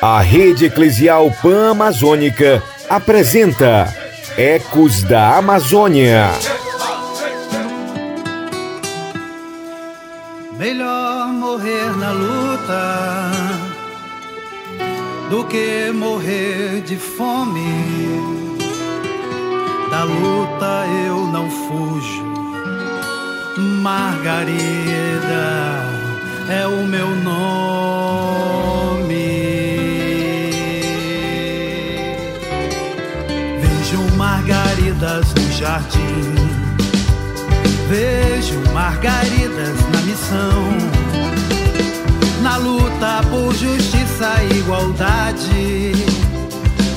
A Rede Eclesial Pan-Amazônica apresenta Ecos da Amazônia. Melhor morrer na luta do que morrer de fome. Da luta eu não fujo. Margarida é o meu nome. Vejo margaridas no jardim. Vejo margaridas na missão. Na luta por justiça e igualdade.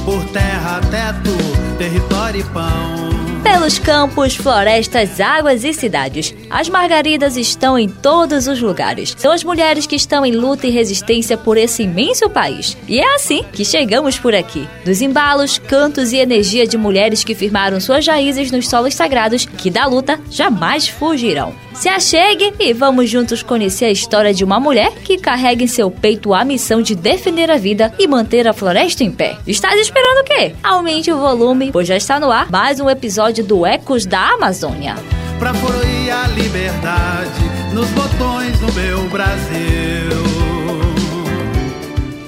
Por terra, teto, território e pão. Pelos campos, florestas, águas e cidades, as margaridas estão em todos os lugares. São as mulheres que estão em luta e resistência por esse imenso país. E é assim que chegamos por aqui. Dos embalos, cantos e energia de mulheres que firmaram suas raízes nos solos sagrados, que da luta jamais fugirão. Se achegue e vamos juntos conhecer a história de uma mulher que carrega em seu peito a missão de defender a vida e manter a floresta em pé. Estás esperando o quê? Aumente o volume, pois já está no ar mais um episódio do Ecos da Amazônia. Pra fluir a liberdade nos botões do meu Brasil.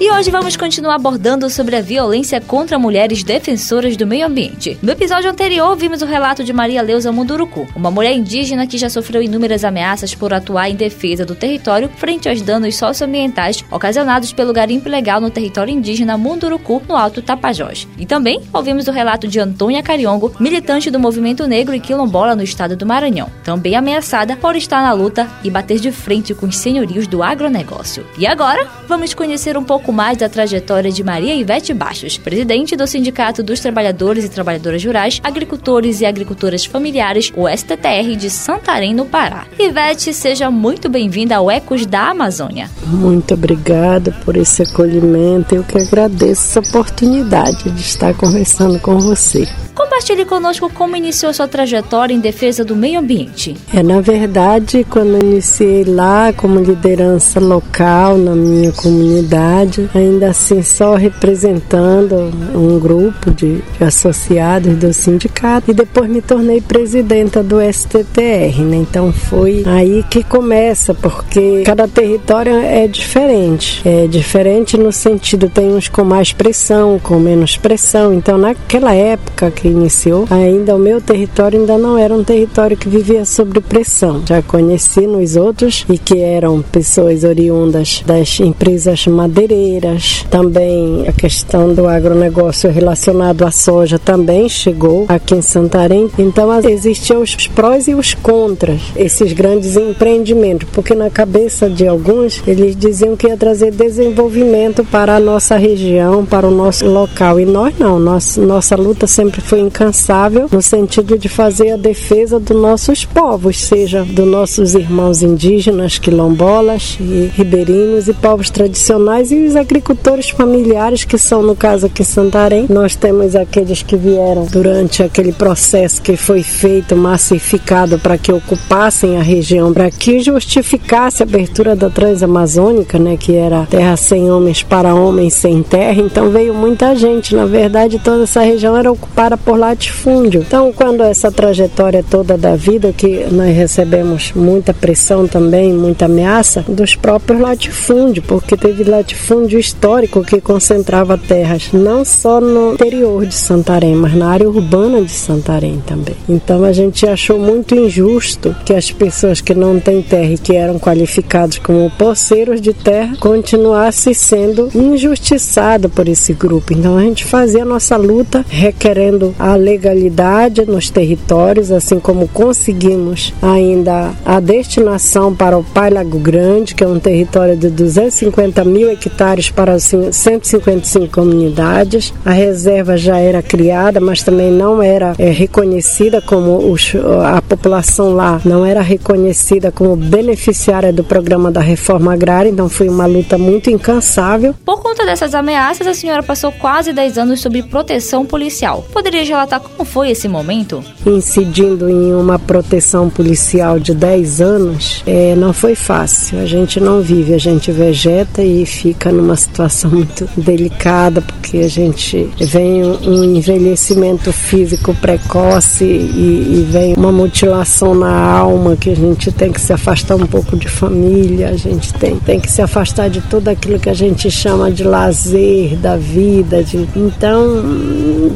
E hoje vamos continuar abordando sobre a violência contra mulheres defensoras do meio ambiente. No episódio anterior, vimos o relato de Maria Leusa Munduruku, uma mulher indígena que já sofreu inúmeras ameaças por atuar em defesa do território frente aos danos socioambientais ocasionados pelo garimpo ilegal no território indígena Munduruku, no Alto Tapajós. E também ouvimos o relato de Antônia Cariongo, militante do movimento negro e quilombola no estado do Maranhão, também ameaçada por estar na luta e bater de frente com os senhorios do agronegócio. E agora, vamos conhecer um pouco pouco mais da trajetória de Maria Ivete Baixos, presidente do Sindicato dos Trabalhadores e Trabalhadoras Rurais, Agricultores e Agricultoras Familiares, o STTR de Santarém, no Pará. Ivete, seja muito bem-vinda ao Ecos da Amazônia. Muito obrigada por esse acolhimento. Eu que agradeço essa oportunidade de estar conversando com você. Compartilhe conosco como iniciou sua trajetória em defesa do meio ambiente. É, na verdade, quando iniciei lá como liderança local na minha comunidade, ainda assim só representando um grupo de, de associados do sindicato e depois me tornei presidenta do STTR, né? Então foi aí que começa, porque cada território é diferente. É diferente no sentido, tem uns com mais pressão, com menos pressão. Então naquela época que iniciou, ainda o meu território ainda não era um território que vivia sob pressão. Já conheci nos outros e que eram pessoas oriundas das empresas madeireiras. Também a questão do agronegócio relacionado à soja também chegou aqui em Santarém. Então existiam os prós e os contras esses grandes empreendimentos, porque na cabeça de alguns eles diziam que ia trazer desenvolvimento para a nossa região, para o nosso local. E nós não, nossa, nossa luta sempre foi incansável no sentido de fazer a defesa dos nossos povos, seja dos nossos irmãos indígenas, quilombolas e ribeirinhos e povos tradicionais e os agricultores familiares que são no caso aqui em Santarém. Nós temos aqueles que vieram durante aquele processo que foi feito massificado para que ocupassem a região, para que justificasse a abertura da Transamazônica, né, que era terra sem homens para homens sem terra. Então veio muita gente. Na verdade, toda essa região era ocupada por latifúndio. Então, quando essa trajetória toda da vida, que nós recebemos muita pressão também, muita ameaça dos próprios latifúndios, porque teve latifúndio histórico que concentrava terras não só no interior de Santarém, mas na área urbana de Santarém também. Então, a gente achou muito injusto que as pessoas que não têm terra e que eram qualificados como poceiros de terra continuassem sendo injustiçados por esse grupo. Então, a gente fazia a nossa luta requerendo a legalidade nos territórios, assim como conseguimos ainda a destinação para o Pai Lago Grande, que é um território de 250 mil hectares para 155 comunidades. A reserva já era criada, mas também não era é, reconhecida como os, a população lá não era reconhecida como beneficiária do programa da reforma agrária, então foi uma luta muito incansável. Por conta dessas ameaças, a senhora passou quase 10 anos sob proteção policial. Poderia relatar como foi esse momento? Incidindo em uma proteção policial de 10 anos, é, não foi fácil. A gente não vive, a gente vegeta e fica numa situação muito delicada, porque a gente vem um envelhecimento físico precoce e, e vem uma mutilação na alma que a gente tem que se afastar um pouco de família, a gente tem, tem que se afastar de tudo aquilo que a gente chama de lazer da vida. De, então,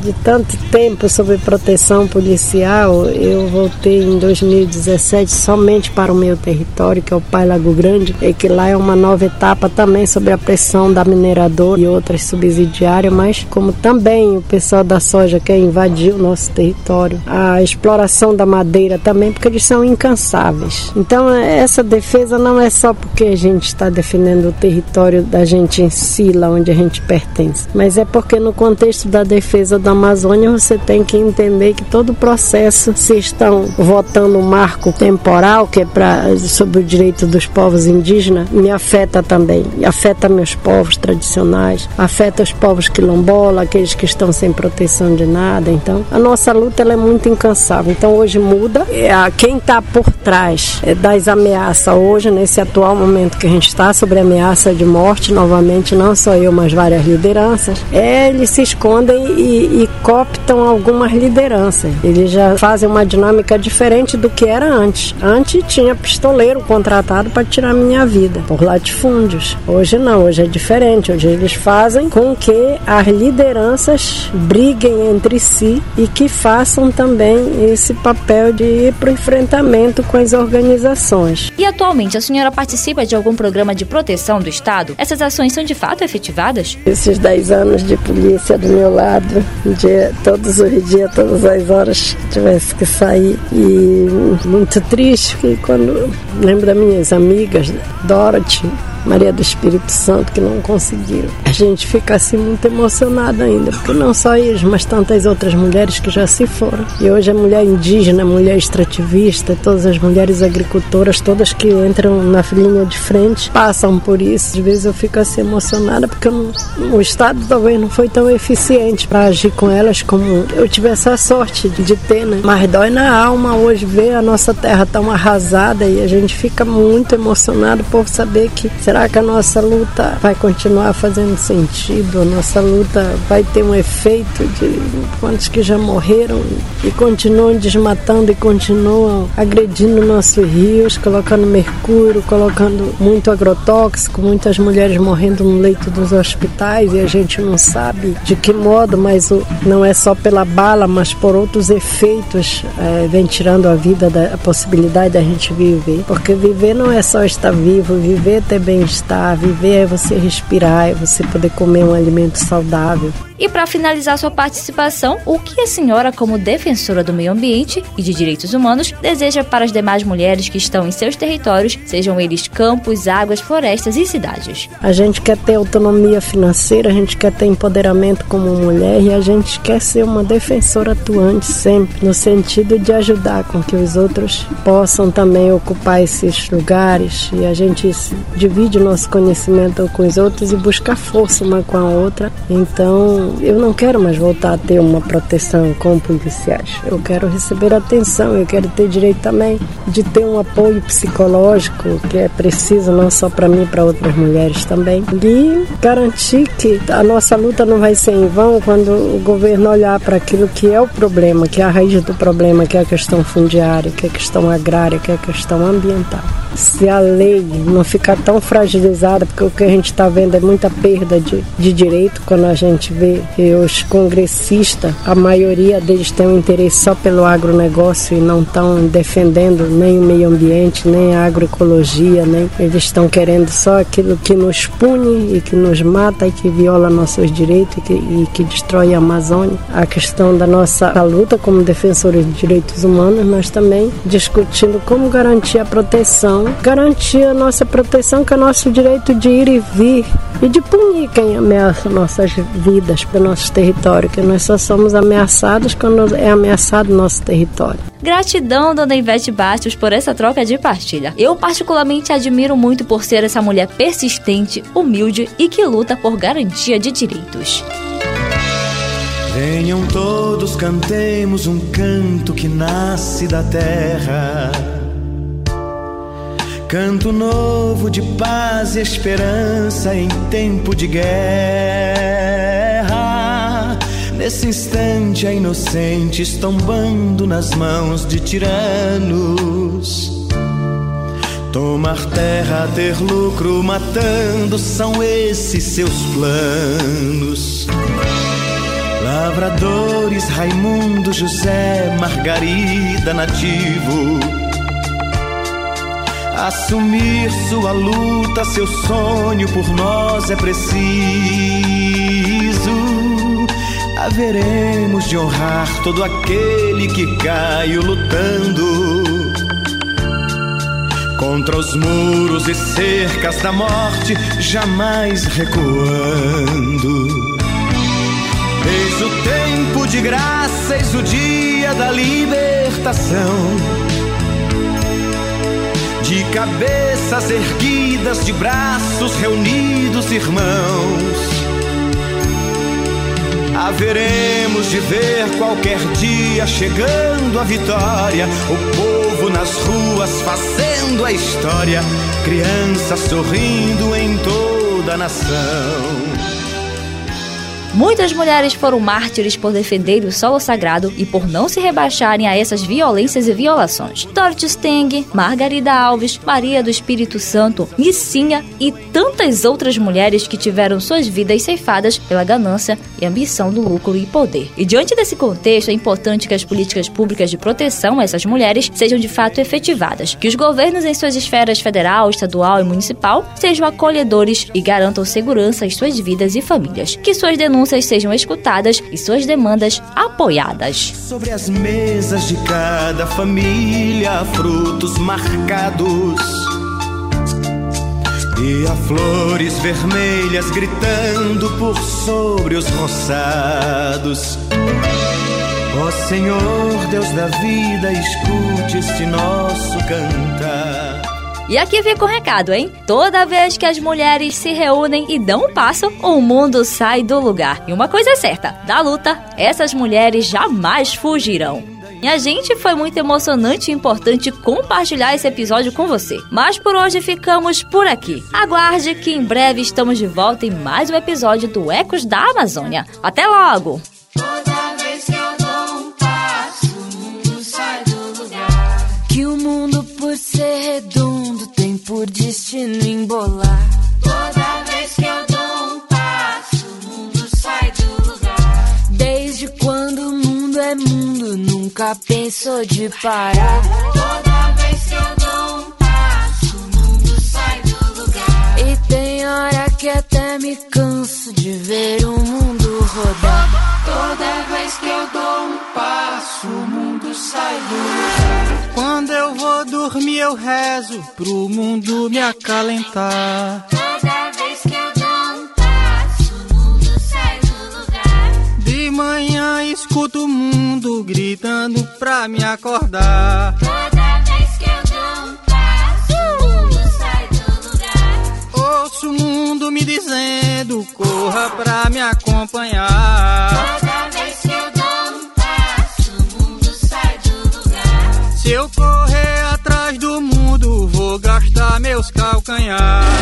de tanto tempo sob proteção policial, eu voltei em 2017 somente para o meu território, que é o Pai Lago Grande, e que lá é uma nova etapa também sobre a pressão da mineradora e outras subsidiárias, mas como também o pessoal da soja quer invadir o nosso território, a exploração da madeira também, porque eles são incansáveis. Então, essa defesa não é só porque a gente está defendendo o território da gente em si, lá onde a gente pertence, mas é porque no contexto da defesa da Amazônia você tem que entender que todo o processo, se estão votando um marco temporal, que é pra, sobre o direito dos povos indígenas, me afeta também, afeta meus povos tradicionais, afeta os povos quilombola, aqueles que estão sem proteção de nada. Então, a nossa luta ela é muito incansável. Então, hoje muda. É, quem está por trás é, das ameaças hoje, nesse atual momento que a gente está, sobre ameaça de morte, novamente, não só eu, mas várias lideranças, é, eles se escondem e, e cooptam algumas lideranças. Eles já fazem uma dinâmica diferente do que era antes. Antes tinha pistoleiro contratado para tirar minha vida por latifúndios. Hoje não, hoje é diferente. Hoje eles fazem com que as lideranças briguem entre si e que façam também esse papel de ir para o enfrentamento com as organizações. E atualmente a senhora participa de algum programa de proteção do Estado? Essas ações são de fato efetivadas? Esses 10 anos de polícia do meu lado, dia, todos os dias, todas as horas tivesse que sair. E muito triste que quando lembro das minhas amigas, Dorothy, Maria do Espírito Santo que não conseguiram. A gente fica assim muito emocionada ainda, porque não só eles, mas tantas outras mulheres que já se foram. E hoje a mulher indígena, a mulher extrativista, todas as mulheres agricultoras, todas que entram na linha de frente, passam por isso. Às vezes eu fico assim emocionada porque não, o Estado talvez não foi tão eficiente para agir com elas como eu tive essa sorte de ter, né? Mas dói na alma hoje ver a nossa terra tão arrasada e a gente fica muito emocionado por saber que Será que a nossa luta vai continuar fazendo sentido? A nossa luta vai ter um efeito de quantos que já morreram e continuam desmatando e continuam agredindo nossos rios, colocando mercúrio, colocando muito agrotóxico, muitas mulheres morrendo no leito dos hospitais e a gente não sabe de que modo, mas não é só pela bala, mas por outros efeitos é, vem tirando a vida, da, a possibilidade da gente viver. Porque viver não é só estar vivo, viver bem bem-estar, viver é você respirar, é você poder comer um alimento saudável. E para finalizar sua participação, o que a senhora, como defensora do meio ambiente e de direitos humanos, deseja para as demais mulheres que estão em seus territórios, sejam eles campos, águas, florestas e cidades? A gente quer ter autonomia financeira, a gente quer ter empoderamento como mulher e a gente quer ser uma defensora atuante sempre, no sentido de ajudar com que os outros possam também ocupar esses lugares e a gente divide o nosso conhecimento com os outros e buscar força uma com a outra. Então, eu não quero mais voltar a ter uma proteção com policiais. Eu quero receber atenção, eu quero ter direito também de ter um apoio psicológico que é preciso não só para mim, para outras mulheres também. E garantir que a nossa luta não vai ser em vão quando o governo olhar para aquilo que é o problema, que é a raiz do problema, que é a questão fundiária, que é a questão agrária, que é a questão ambiental. Se a lei não ficar tão fragilizada, porque o que a gente está vendo é muita perda de, de direito quando a gente vê os congressistas, a maioria deles tem um interesse só pelo agronegócio e não estão defendendo nem o meio ambiente, nem a agroecologia, nem eles estão querendo só aquilo que nos pune e que nos mata e que viola nossos direitos e que, e que destrói a Amazônia. A questão da nossa luta como defensores de direitos humanos, nós também discutindo como garantir a proteção, garantir a nossa proteção, que é nosso direito de ir e vir e de punir quem ameaça nossas vidas para o nosso território, que nós só somos ameaçados quando é ameaçado nosso território. Gratidão, dona Ivete Bastos, por essa troca de partilha. Eu particularmente admiro muito por ser essa mulher persistente, humilde e que luta por garantia de direitos. Venham todos, cantemos um canto que nasce da terra. Canto novo de paz e esperança em tempo de guerra. Nesse instante, a inocentes tombando nas mãos de tiranos. Tomar terra, ter lucro, matando, são esses seus planos. Lavradores, Raimundo, José, Margarida, Nativo. Assumir sua luta, seu sonho por nós é preciso. Haveremos de honrar todo aquele que caiu lutando contra os muros e cercas da morte, jamais recuando. Eis o tempo de graça, eis o dia da libertação. De cabeças erguidas, de braços reunidos, irmãos. Haveremos de ver qualquer dia chegando a vitória, o povo nas ruas fazendo a história, crianças sorrindo em toda a nação. Muitas mulheres foram mártires por defender o solo sagrado e por não se rebaixarem a essas violências e violações. Dorothy Steng, Margarida Alves, Maria do Espírito Santo, Nissinha e tantas outras mulheres que tiveram suas vidas ceifadas pela ganância e ambição do lucro e poder. E diante desse contexto, é importante que as políticas públicas de proteção a essas mulheres sejam de fato efetivadas, que os governos em suas esferas federal, estadual e municipal sejam acolhedores e garantam segurança às suas vidas e famílias, que suas denúncias denúncias sejam escutadas e suas demandas apoiadas. Sobre as mesas de cada família, frutos marcados. E há flores vermelhas gritando por sobre os roçados. Ó Senhor, Deus da vida, escute este nosso cantar. E aqui fica o recado, hein? Toda vez que as mulheres se reúnem e dão um passo, o mundo sai do lugar. E uma coisa é certa: da luta, essas mulheres jamais fugirão. E a gente foi muito emocionante e importante compartilhar esse episódio com você. Mas por hoje ficamos por aqui. Aguarde que em breve estamos de volta em mais um episódio do Ecos da Amazônia. Até logo! Por destino embolar. Toda vez que eu dou um passo, o mundo sai do lugar. Desde quando o mundo é mundo, nunca pensou de parar. Toda vez que eu dou um passo, o mundo sai do lugar. E tem hora que até me canso de ver o mundo rodar. Toda vez que eu dou um passo, o mundo sai do lugar. Vou dormir, eu rezo pro mundo me acalentar. Toda vez que eu dou um passo, o mundo sai do lugar. De manhã escuto o mundo gritando pra me acordar. Toda vez que eu dou um passo, o mundo sai do lugar. Ouço o mundo me dizendo: corra pra me acompanhar. Toda vez que eu dou um passo, o mundo sai do lugar. Se eu correr meus calcanhares.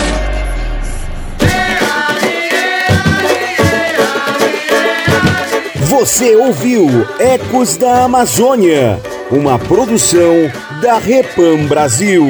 Você ouviu Ecos da Amazônia, uma produção da Repam Brasil.